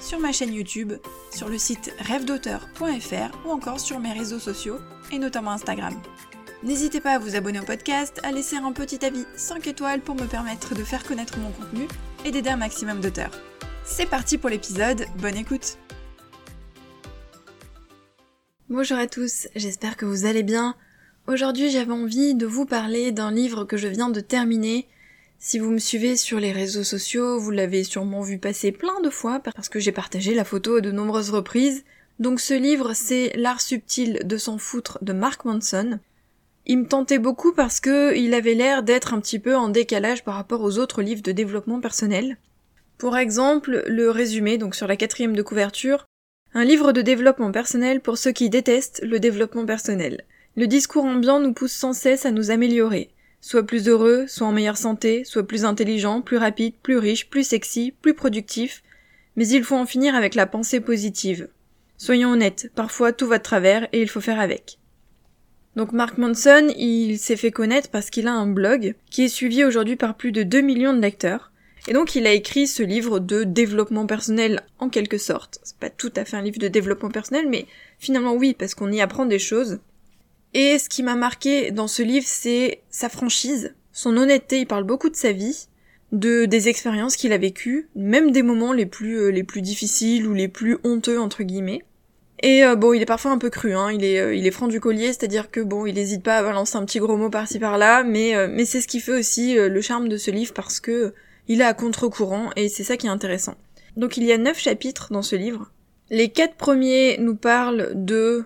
sur ma chaîne YouTube, sur le site rêvedauteur.fr ou encore sur mes réseaux sociaux et notamment Instagram. N'hésitez pas à vous abonner au podcast, à laisser un petit avis 5 étoiles pour me permettre de faire connaître mon contenu et d'aider un maximum d'auteurs. C'est parti pour l'épisode, bonne écoute Bonjour à tous, j'espère que vous allez bien. Aujourd'hui j'avais envie de vous parler d'un livre que je viens de terminer si vous me suivez sur les réseaux sociaux, vous l'avez sûrement vu passer plein de fois parce que j'ai partagé la photo à de nombreuses reprises. Donc ce livre, c'est L'art subtil de s'en foutre de Mark Manson. Il me tentait beaucoup parce que il avait l'air d'être un petit peu en décalage par rapport aux autres livres de développement personnel. Pour exemple, le résumé, donc sur la quatrième de couverture, un livre de développement personnel pour ceux qui détestent le développement personnel. Le discours ambiant nous pousse sans cesse à nous améliorer. Soit plus heureux, soit en meilleure santé, soit plus intelligent, plus rapide, plus riche, plus sexy, plus productif, mais il faut en finir avec la pensée positive. Soyons honnêtes, parfois tout va de travers et il faut faire avec. Donc Mark Manson, il s'est fait connaître parce qu'il a un blog qui est suivi aujourd'hui par plus de 2 millions de lecteurs. Et donc il a écrit ce livre de développement personnel en quelque sorte. C'est pas tout à fait un livre de développement personnel, mais finalement oui, parce qu'on y apprend des choses. Et ce qui m'a marqué dans ce livre, c'est sa franchise, son honnêteté, il parle beaucoup de sa vie, de des expériences qu'il a vécues, même des moments les plus euh, les plus difficiles ou les plus honteux entre guillemets. Et euh, bon, il est parfois un peu cru, hein. Il est euh, il est franc du collier, c'est-à-dire que bon, il n'hésite pas à balancer un petit gros mot par-ci par-là, mais mais c'est ce qui fait aussi le charme de ce livre parce que il est à contre-courant et c'est ça qui est intéressant. Donc il y a neuf chapitres dans ce livre. Les quatre premiers nous parlent de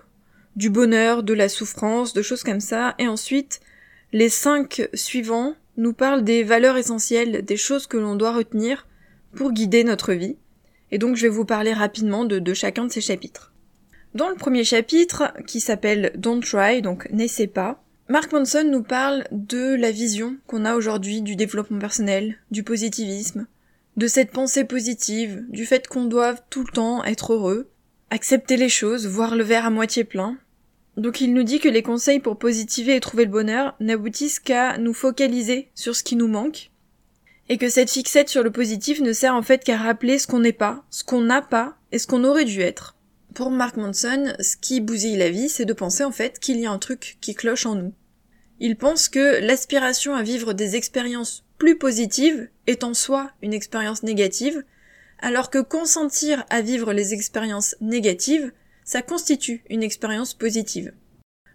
du bonheur, de la souffrance, de choses comme ça, et ensuite les cinq suivants nous parlent des valeurs essentielles, des choses que l'on doit retenir pour guider notre vie. Et donc je vais vous parler rapidement de, chacun de ces chapitres. Dans le premier chapitre, qui s'appelle Don't Try, donc n'essaie pas, Mark Manson nous parle de la vision qu'on a aujourd'hui du développement personnel, du positivisme, de cette pensée positive, du fait qu'on doive tout le temps être heureux, accepter les choses, voir le verre à moitié plein, donc il nous dit que les conseils pour positiver et trouver le bonheur n'aboutissent qu'à nous focaliser sur ce qui nous manque, et que cette fixette sur le positif ne sert en fait qu'à rappeler ce qu'on n'est pas, ce qu'on n'a pas, et ce qu'on aurait dû être. Pour Mark Manson, ce qui bousille la vie, c'est de penser en fait qu'il y a un truc qui cloche en nous. Il pense que l'aspiration à vivre des expériences plus positives est en soi une expérience négative, alors que consentir à vivre les expériences négatives ça constitue une expérience positive.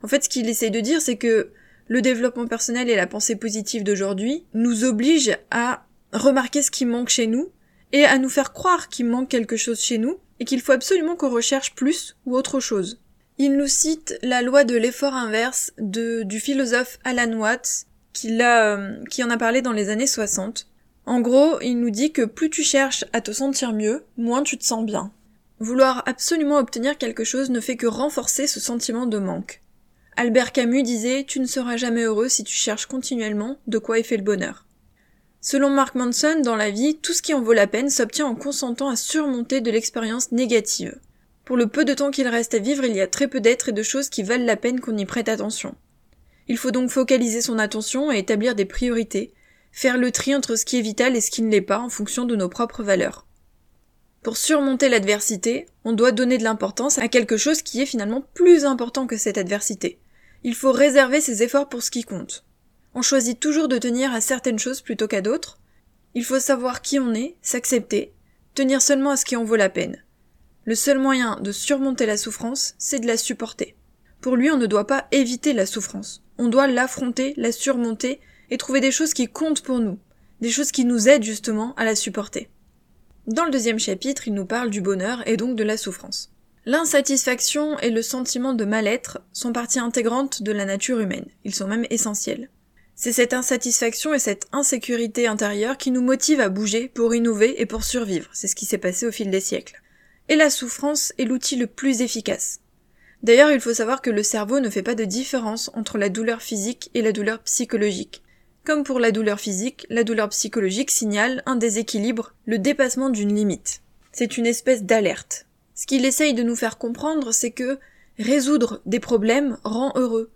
En fait, ce qu'il essaye de dire, c'est que le développement personnel et la pensée positive d'aujourd'hui nous obligent à remarquer ce qui manque chez nous et à nous faire croire qu'il manque quelque chose chez nous et qu'il faut absolument qu'on recherche plus ou autre chose. Il nous cite la loi de l'effort inverse du philosophe Alan Watts qui, a, qui en a parlé dans les années 60. En gros, il nous dit que plus tu cherches à te sentir mieux, moins tu te sens bien. Vouloir absolument obtenir quelque chose ne fait que renforcer ce sentiment de manque. Albert Camus disait Tu ne seras jamais heureux si tu cherches continuellement de quoi est fait le bonheur. Selon Mark Manson, dans la vie, tout ce qui en vaut la peine s'obtient en consentant à surmonter de l'expérience négative. Pour le peu de temps qu'il reste à vivre, il y a très peu d'êtres et de choses qui valent la peine qu'on y prête attention. Il faut donc focaliser son attention et établir des priorités, faire le tri entre ce qui est vital et ce qui ne l'est pas en fonction de nos propres valeurs. Pour surmonter l'adversité, on doit donner de l'importance à quelque chose qui est finalement plus important que cette adversité. Il faut réserver ses efforts pour ce qui compte. On choisit toujours de tenir à certaines choses plutôt qu'à d'autres. Il faut savoir qui on est, s'accepter, tenir seulement à ce qui en vaut la peine. Le seul moyen de surmonter la souffrance, c'est de la supporter. Pour lui, on ne doit pas éviter la souffrance. On doit l'affronter, la surmonter et trouver des choses qui comptent pour nous, des choses qui nous aident justement à la supporter. Dans le deuxième chapitre, il nous parle du bonheur et donc de la souffrance. L'insatisfaction et le sentiment de mal-être sont partie intégrante de la nature humaine, ils sont même essentiels. C'est cette insatisfaction et cette insécurité intérieure qui nous motivent à bouger pour innover et pour survivre, c'est ce qui s'est passé au fil des siècles. Et la souffrance est l'outil le plus efficace. D'ailleurs, il faut savoir que le cerveau ne fait pas de différence entre la douleur physique et la douleur psychologique. Comme pour la douleur physique, la douleur psychologique signale un déséquilibre, le dépassement d'une limite. C'est une espèce d'alerte. Ce qu'il essaye de nous faire comprendre, c'est que résoudre des problèmes rend heureux.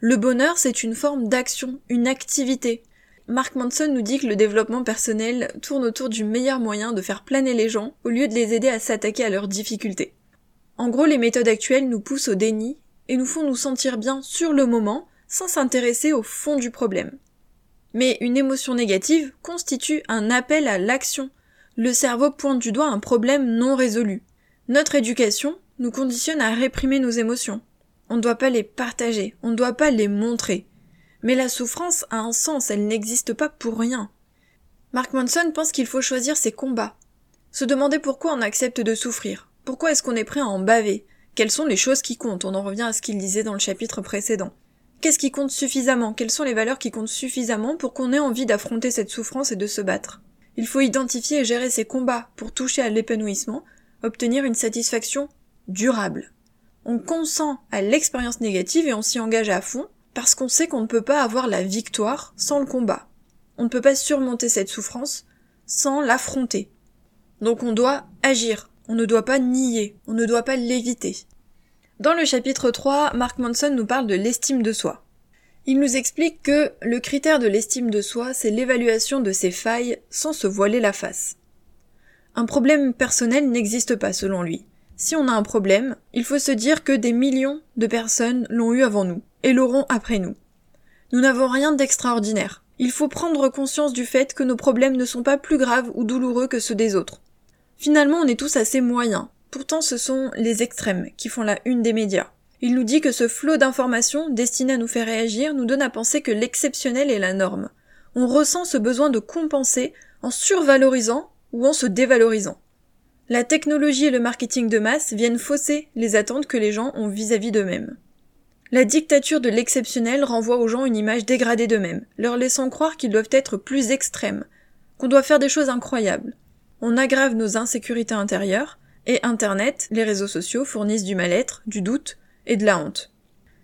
Le bonheur, c'est une forme d'action, une activité. Mark Manson nous dit que le développement personnel tourne autour du meilleur moyen de faire planer les gens au lieu de les aider à s'attaquer à leurs difficultés. En gros, les méthodes actuelles nous poussent au déni et nous font nous sentir bien sur le moment sans s'intéresser au fond du problème. Mais une émotion négative constitue un appel à l'action. Le cerveau pointe du doigt un problème non résolu. Notre éducation nous conditionne à réprimer nos émotions. On ne doit pas les partager, on ne doit pas les montrer. Mais la souffrance a un sens, elle n'existe pas pour rien. Mark Manson pense qu'il faut choisir ses combats. Se demander pourquoi on accepte de souffrir. Pourquoi est-ce qu'on est prêt à en baver? Quelles sont les choses qui comptent? On en revient à ce qu'il disait dans le chapitre précédent. Qu'est-ce qui compte suffisamment? Quelles sont les valeurs qui comptent suffisamment pour qu'on ait envie d'affronter cette souffrance et de se battre? Il faut identifier et gérer ses combats pour toucher à l'épanouissement, obtenir une satisfaction durable. On consent à l'expérience négative et on s'y engage à fond parce qu'on sait qu'on ne peut pas avoir la victoire sans le combat. On ne peut pas surmonter cette souffrance sans l'affronter. Donc on doit agir, on ne doit pas nier, on ne doit pas l'éviter. Dans le chapitre 3, Mark Manson nous parle de l'estime de soi. Il nous explique que le critère de l'estime de soi, c'est l'évaluation de ses failles sans se voiler la face. Un problème personnel n'existe pas selon lui. Si on a un problème, il faut se dire que des millions de personnes l'ont eu avant nous et l'auront après nous. Nous n'avons rien d'extraordinaire. Il faut prendre conscience du fait que nos problèmes ne sont pas plus graves ou douloureux que ceux des autres. Finalement, on est tous assez moyens. Pourtant, ce sont les extrêmes qui font la une des médias. Il nous dit que ce flot d'informations destiné à nous faire réagir nous donne à penser que l'exceptionnel est la norme. On ressent ce besoin de compenser en survalorisant ou en se dévalorisant. La technologie et le marketing de masse viennent fausser les attentes que les gens ont vis-à-vis d'eux-mêmes. La dictature de l'exceptionnel renvoie aux gens une image dégradée d'eux-mêmes, leur laissant croire qu'ils doivent être plus extrêmes, qu'on doit faire des choses incroyables on aggrave nos insécurités intérieures, et Internet, les réseaux sociaux fournissent du mal-être, du doute et de la honte.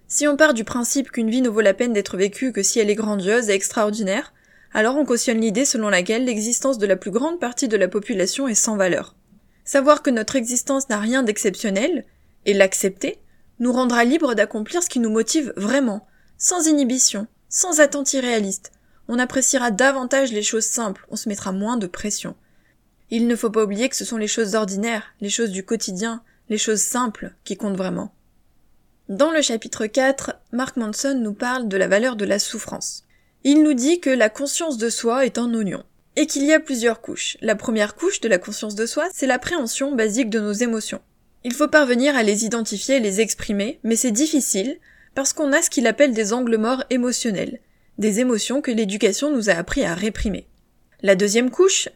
Si on part du principe qu'une vie ne vaut la peine d'être vécue que si elle est grandiose et extraordinaire, alors on cautionne l'idée selon laquelle l'existence de la plus grande partie de la population est sans valeur. Savoir que notre existence n'a rien d'exceptionnel, et l'accepter, nous rendra libres d'accomplir ce qui nous motive vraiment, sans inhibition, sans attente irréaliste. On appréciera davantage les choses simples, on se mettra moins de pression. Il ne faut pas oublier que ce sont les choses ordinaires, les choses du quotidien, les choses simples qui comptent vraiment. Dans le chapitre 4, Mark Manson nous parle de la valeur de la souffrance. Il nous dit que la conscience de soi est un oignon, et qu'il y a plusieurs couches. La première couche de la conscience de soi, c'est l'appréhension basique de nos émotions. Il faut parvenir à les identifier et les exprimer, mais c'est difficile, parce qu'on a ce qu'il appelle des angles morts émotionnels, des émotions que l'éducation nous a appris à réprimer. La deuxième couche,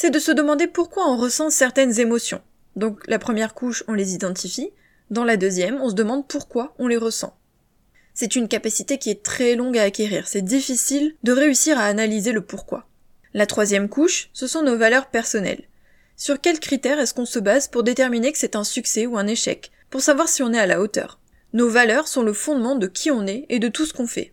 c'est de se demander pourquoi on ressent certaines émotions. Donc la première couche, on les identifie, dans la deuxième, on se demande pourquoi on les ressent. C'est une capacité qui est très longue à acquérir, c'est difficile de réussir à analyser le pourquoi. La troisième couche, ce sont nos valeurs personnelles. Sur quels critères est-ce qu'on se base pour déterminer que c'est un succès ou un échec, pour savoir si on est à la hauteur Nos valeurs sont le fondement de qui on est et de tout ce qu'on fait.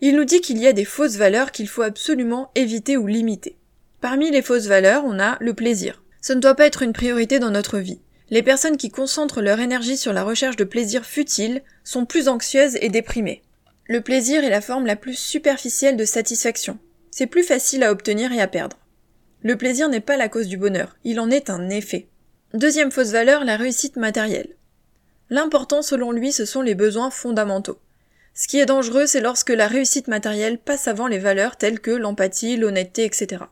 Il nous dit qu'il y a des fausses valeurs qu'il faut absolument éviter ou limiter. Parmi les fausses valeurs, on a le plaisir. Ce ne doit pas être une priorité dans notre vie. Les personnes qui concentrent leur énergie sur la recherche de plaisir futile sont plus anxieuses et déprimées. Le plaisir est la forme la plus superficielle de satisfaction. C'est plus facile à obtenir et à perdre. Le plaisir n'est pas la cause du bonheur, il en est un effet. Deuxième fausse valeur, la réussite matérielle. L'important selon lui, ce sont les besoins fondamentaux. Ce qui est dangereux, c'est lorsque la réussite matérielle passe avant les valeurs telles que l'empathie, l'honnêteté, etc.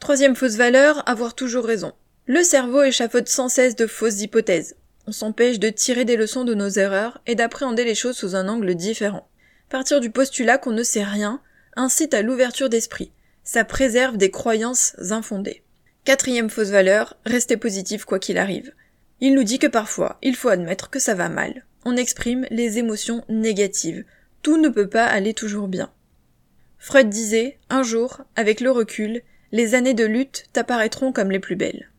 Troisième fausse valeur, avoir toujours raison. Le cerveau échafaude sans cesse de fausses hypothèses. On s'empêche de tirer des leçons de nos erreurs et d'appréhender les choses sous un angle différent. Partir du postulat qu'on ne sait rien incite à l'ouverture d'esprit. Ça préserve des croyances infondées. Quatrième fausse valeur, rester positif quoi qu'il arrive. Il nous dit que parfois, il faut admettre que ça va mal. On exprime les émotions négatives. Tout ne peut pas aller toujours bien. Freud disait, un jour, avec le recul, les années de lutte t'apparaîtront comme les plus belles.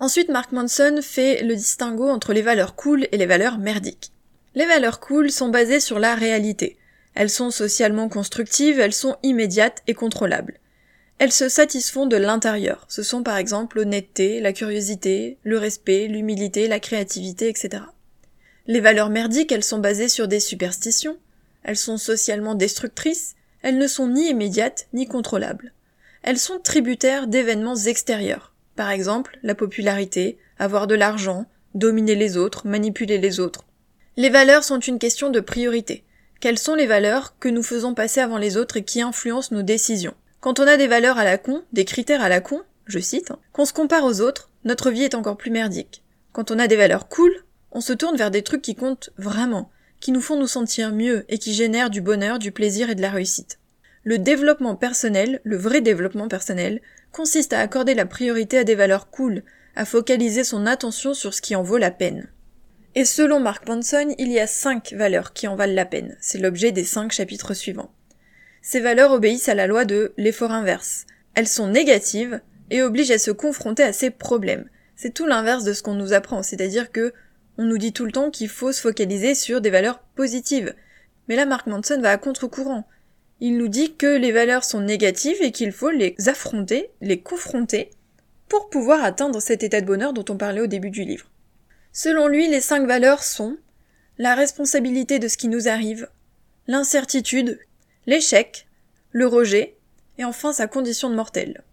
Ensuite, Mark Manson fait le distinguo entre les valeurs cool et les valeurs merdiques. Les valeurs cool sont basées sur la réalité. Elles sont socialement constructives, elles sont immédiates et contrôlables. Elles se satisfont de l'intérieur. Ce sont par exemple l'honnêteté, la curiosité, le respect, l'humilité, la créativité, etc. Les valeurs merdiques, elles sont basées sur des superstitions, elles sont socialement destructrices, elles ne sont ni immédiates ni contrôlables. Elles sont tributaires d'événements extérieurs. Par exemple, la popularité, avoir de l'argent, dominer les autres, manipuler les autres. Les valeurs sont une question de priorité. Quelles sont les valeurs que nous faisons passer avant les autres et qui influencent nos décisions? Quand on a des valeurs à la con, des critères à la con, je cite, qu'on se compare aux autres, notre vie est encore plus merdique. Quand on a des valeurs cool, on se tourne vers des trucs qui comptent vraiment, qui nous font nous sentir mieux et qui génèrent du bonheur, du plaisir et de la réussite. Le développement personnel, le vrai développement personnel, consiste à accorder la priorité à des valeurs cool, à focaliser son attention sur ce qui en vaut la peine. Et selon Mark Manson, il y a cinq valeurs qui en valent la peine. C'est l'objet des cinq chapitres suivants. Ces valeurs obéissent à la loi de l'effort inverse. Elles sont négatives et obligent à se confronter à ces problèmes. C'est tout l'inverse de ce qu'on nous apprend, c'est-à-dire que on nous dit tout le temps qu'il faut se focaliser sur des valeurs positives. Mais là, Mark Manson va à contre-courant. Il nous dit que les valeurs sont négatives et qu'il faut les affronter, les confronter, pour pouvoir atteindre cet état de bonheur dont on parlait au début du livre. Selon lui, les cinq valeurs sont la responsabilité de ce qui nous arrive, l'incertitude, l'échec, le rejet, et enfin sa condition de mortel.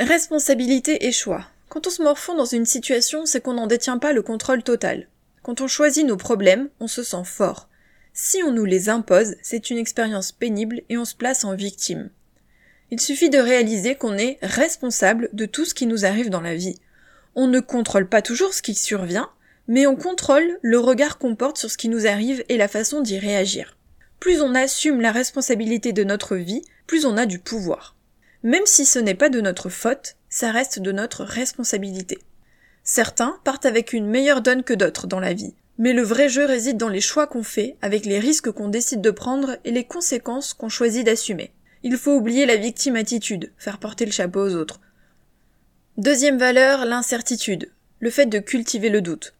Responsabilité et choix. Quand on se morfond dans une situation, c'est qu'on n'en détient pas le contrôle total. Quand on choisit nos problèmes, on se sent fort. Si on nous les impose, c'est une expérience pénible et on se place en victime. Il suffit de réaliser qu'on est responsable de tout ce qui nous arrive dans la vie. On ne contrôle pas toujours ce qui survient, mais on contrôle le regard qu'on porte sur ce qui nous arrive et la façon d'y réagir. Plus on assume la responsabilité de notre vie, plus on a du pouvoir. Même si ce n'est pas de notre faute, ça reste de notre responsabilité. Certains partent avec une meilleure donne que d'autres dans la vie, mais le vrai jeu réside dans les choix qu'on fait, avec les risques qu'on décide de prendre et les conséquences qu'on choisit d'assumer. Il faut oublier la victime attitude, faire porter le chapeau aux autres. Deuxième valeur, l'incertitude, le fait de cultiver le doute.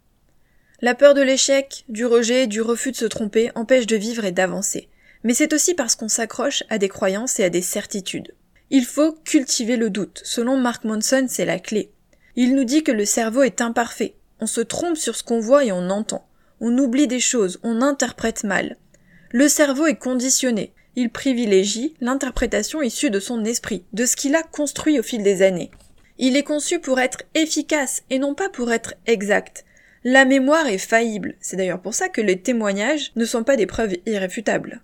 La peur de l'échec, du rejet, du refus de se tromper empêche de vivre et d'avancer. Mais c'est aussi parce qu'on s'accroche à des croyances et à des certitudes. Il faut cultiver le doute. Selon Mark Monson, c'est la clé. Il nous dit que le cerveau est imparfait. On se trompe sur ce qu'on voit et on entend. On oublie des choses, on interprète mal. Le cerveau est conditionné. Il privilégie l'interprétation issue de son esprit, de ce qu'il a construit au fil des années. Il est conçu pour être efficace et non pas pour être exact. La mémoire est faillible, c'est d'ailleurs pour ça que les témoignages ne sont pas des preuves irréfutables.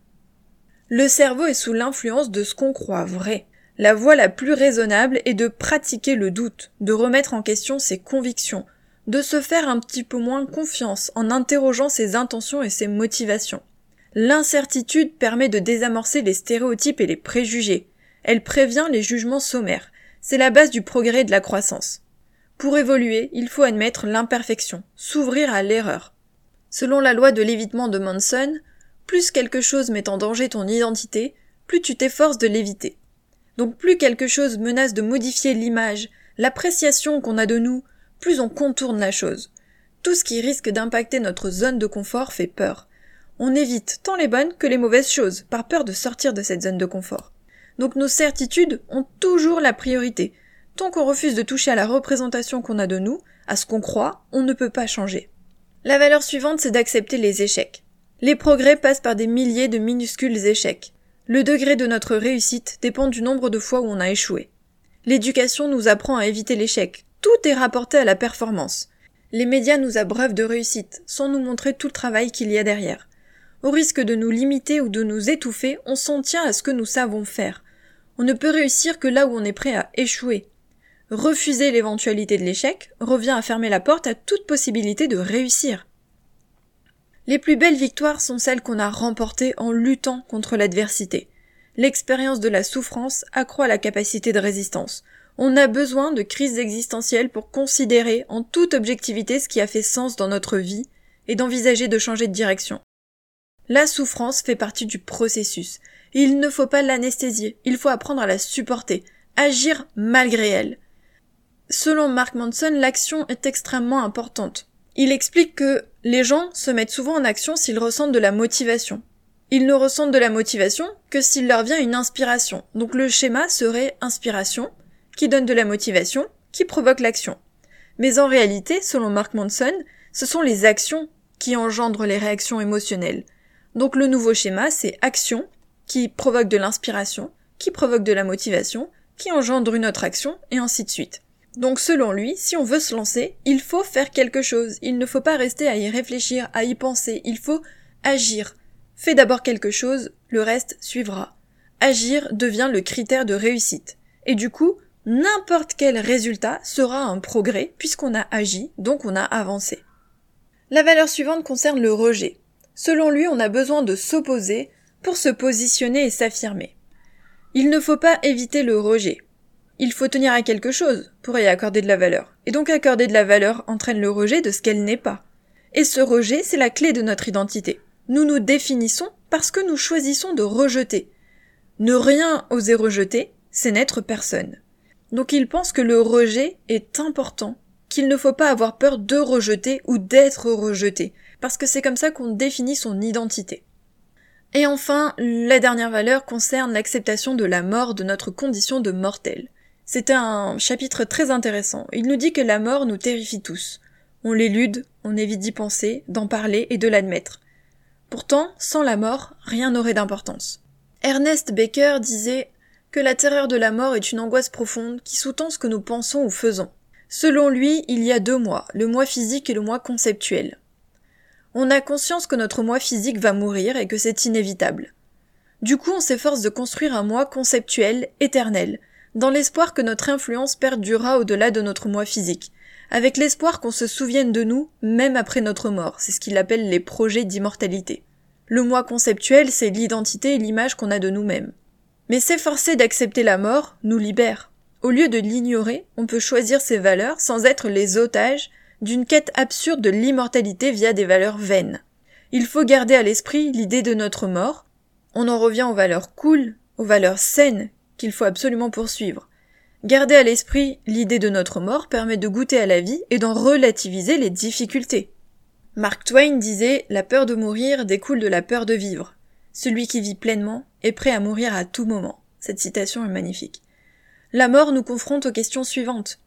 Le cerveau est sous l'influence de ce qu'on croit vrai. La voie la plus raisonnable est de pratiquer le doute, de remettre en question ses convictions, de se faire un petit peu moins confiance en interrogeant ses intentions et ses motivations. L'incertitude permet de désamorcer les stéréotypes et les préjugés. Elle prévient les jugements sommaires. C'est la base du progrès et de la croissance. Pour évoluer, il faut admettre l'imperfection, s'ouvrir à l'erreur. Selon la loi de l'évitement de Manson, plus quelque chose met en danger ton identité, plus tu t'efforces de l'éviter. Donc plus quelque chose menace de modifier l'image, l'appréciation qu'on a de nous, plus on contourne la chose. Tout ce qui risque d'impacter notre zone de confort fait peur. On évite tant les bonnes que les mauvaises choses, par peur de sortir de cette zone de confort. Donc nos certitudes ont toujours la priorité, Tant qu'on refuse de toucher à la représentation qu'on a de nous, à ce qu'on croit, on ne peut pas changer. La valeur suivante, c'est d'accepter les échecs. Les progrès passent par des milliers de minuscules échecs. Le degré de notre réussite dépend du nombre de fois où on a échoué. L'éducation nous apprend à éviter l'échec. Tout est rapporté à la performance. Les médias nous abreuvent de réussite, sans nous montrer tout le travail qu'il y a derrière. Au risque de nous limiter ou de nous étouffer, on s'en tient à ce que nous savons faire. On ne peut réussir que là où on est prêt à échouer. Refuser l'éventualité de l'échec revient à fermer la porte à toute possibilité de réussir. Les plus belles victoires sont celles qu'on a remportées en luttant contre l'adversité. L'expérience de la souffrance accroît la capacité de résistance. On a besoin de crises existentielles pour considérer en toute objectivité ce qui a fait sens dans notre vie et d'envisager de changer de direction. La souffrance fait partie du processus. Il ne faut pas l'anesthésier, il faut apprendre à la supporter, agir malgré elle. selon Mark Manson, l'action est extrêmement importante. Il explique que les gens se mettent souvent en action s'ils ressentent de la motivation. Ils ne ressentent de la motivation que s'il leur vient une inspiration. Donc le schéma serait inspiration, qui donne de la motivation, qui provoque l'action. Mais en réalité, selon Mark Manson, ce sont les actions qui engendrent les réactions émotionnelles. Donc le nouveau schéma, c'est action, qui provoque de l'inspiration, qui provoque de la motivation, qui engendre une autre action, et ainsi de suite. Donc selon lui, si on veut se lancer, il faut faire quelque chose, il ne faut pas rester à y réfléchir, à y penser, il faut agir. Fais d'abord quelque chose, le reste suivra. Agir devient le critère de réussite. Et du coup, n'importe quel résultat sera un progrès puisqu'on a agi, donc on a avancé. La valeur suivante concerne le rejet. Selon lui, on a besoin de s'opposer pour se positionner et s'affirmer. Il ne faut pas éviter le rejet. Il faut tenir à quelque chose pour y accorder de la valeur. Et donc accorder de la valeur entraîne le rejet de ce qu'elle n'est pas. Et ce rejet, c'est la clé de notre identité. Nous nous définissons parce que nous choisissons de rejeter. Ne rien oser rejeter, c'est n'être personne. Donc il pense que le rejet est important, qu'il ne faut pas avoir peur de rejeter ou d'être rejeté, parce que c'est comme ça qu'on définit son identité. Et enfin, la dernière valeur concerne l'acceptation de la mort de notre condition de mortel. C'est un chapitre très intéressant. Il nous dit que la mort nous terrifie tous. On l'élude, on évite d'y penser, d'en parler et de l'admettre. Pourtant, sans la mort, rien n'aurait d'importance. Ernest Baker disait que la terreur de la mort est une angoisse profonde qui sous-tend ce que nous pensons ou faisons. Selon lui, il y a deux mois, le moi physique et le moi conceptuel. On a conscience que notre moi physique va mourir et que c'est inévitable. Du coup, on s'efforce de construire un moi conceptuel, éternel, dans l'espoir que notre influence perdurera au-delà de notre moi physique, avec l'espoir qu'on se souvienne de nous même après notre mort, c'est ce qu'il appelle les projets d'immortalité. Le moi conceptuel, c'est l'identité et l'image qu'on a de nous-mêmes. Mais s'efforcer d'accepter la mort nous libère. Au lieu de l'ignorer, on peut choisir ses valeurs sans être les otages d'une quête absurde de l'immortalité via des valeurs vaines. Il faut garder à l'esprit l'idée de notre mort. On en revient aux valeurs cool, aux valeurs saines qu'il faut absolument poursuivre. Garder à l'esprit l'idée de notre mort permet de goûter à la vie et d'en relativiser les difficultés. Mark Twain disait La peur de mourir découle de la peur de vivre. Celui qui vit pleinement est prêt à mourir à tout moment. Cette citation est magnifique. La mort nous confronte aux questions suivantes.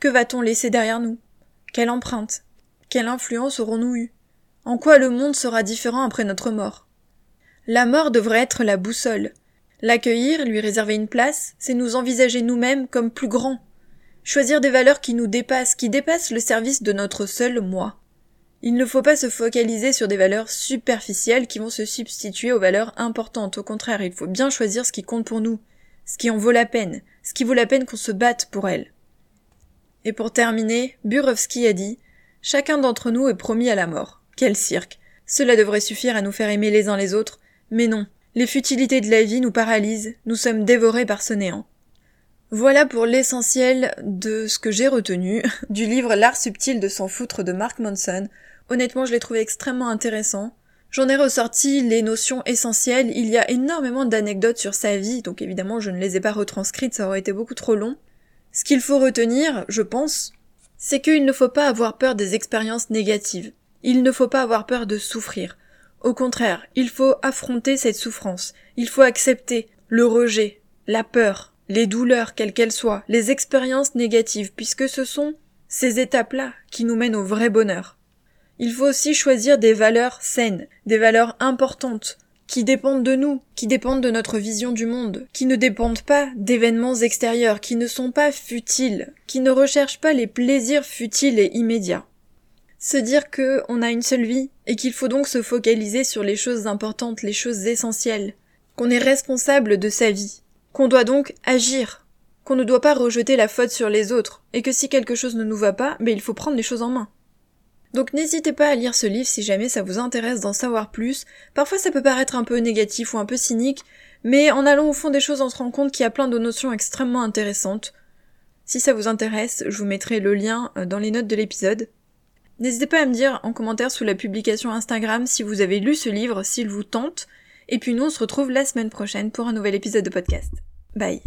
Que va-t-on laisser derrière nous? Quelle empreinte? Quelle influence aurons-nous eue? En quoi le monde sera différent après notre mort? La mort devrait être la boussole. L'accueillir, lui réserver une place, c'est nous envisager nous-mêmes comme plus grands. Choisir des valeurs qui nous dépassent, qui dépassent le service de notre seul moi. Il ne faut pas se focaliser sur des valeurs superficielles qui vont se substituer aux valeurs importantes. Au contraire, il faut bien choisir ce qui compte pour nous, ce qui en vaut la peine, ce qui vaut la peine qu'on se batte pour elles. Et pour terminer, Burowski a dit Chacun d'entre nous est promis à la mort. Quel cirque. Cela devrait suffire à nous faire aimer les uns les autres, mais non. Les futilités de la vie nous paralysent, nous sommes dévorés par ce néant. Voilà pour l'essentiel de ce que j'ai retenu du livre L'art subtil de s'en foutre de Mark Monson. Honnêtement, je l'ai trouvé extrêmement intéressant. J'en ai ressorti les notions essentielles. Il y a énormément d'anecdotes sur sa vie, donc évidemment je ne les ai pas retranscrites, ça aurait été beaucoup trop long. Ce qu'il faut retenir, je pense, c'est qu'il ne faut pas avoir peur des expériences négatives. Il ne faut pas avoir peur de souffrir. Au contraire, il faut affronter cette souffrance. Il faut accepter le rejet, la peur, les douleurs, quelles qu'elles soient, les expériences négatives, puisque ce sont ces étapes-là qui nous mènent au vrai bonheur. Il faut aussi choisir des valeurs saines, des valeurs importantes, qui dépendent de nous, qui dépendent de notre vision du monde, qui ne dépendent pas d'événements extérieurs, qui ne sont pas futiles, qui ne recherchent pas les plaisirs futiles et immédiats. Se dire que on a une seule vie et qu'il faut donc se focaliser sur les choses importantes, les choses essentielles, qu'on est responsable de sa vie, qu'on doit donc agir, qu'on ne doit pas rejeter la faute sur les autres, et que si quelque chose ne nous va pas, mais ben, il faut prendre les choses en main. Donc n'hésitez pas à lire ce livre si jamais ça vous intéresse d'en savoir plus. Parfois ça peut paraître un peu négatif ou un peu cynique, mais en allant au fond des choses on se rend compte qu'il y a plein de notions extrêmement intéressantes. Si ça vous intéresse, je vous mettrai le lien euh, dans les notes de l'épisode. N'hésitez pas à me dire en commentaire sous la publication Instagram si vous avez lu ce livre, s'il vous tente, et puis nous on se retrouve la semaine prochaine pour un nouvel épisode de podcast. Bye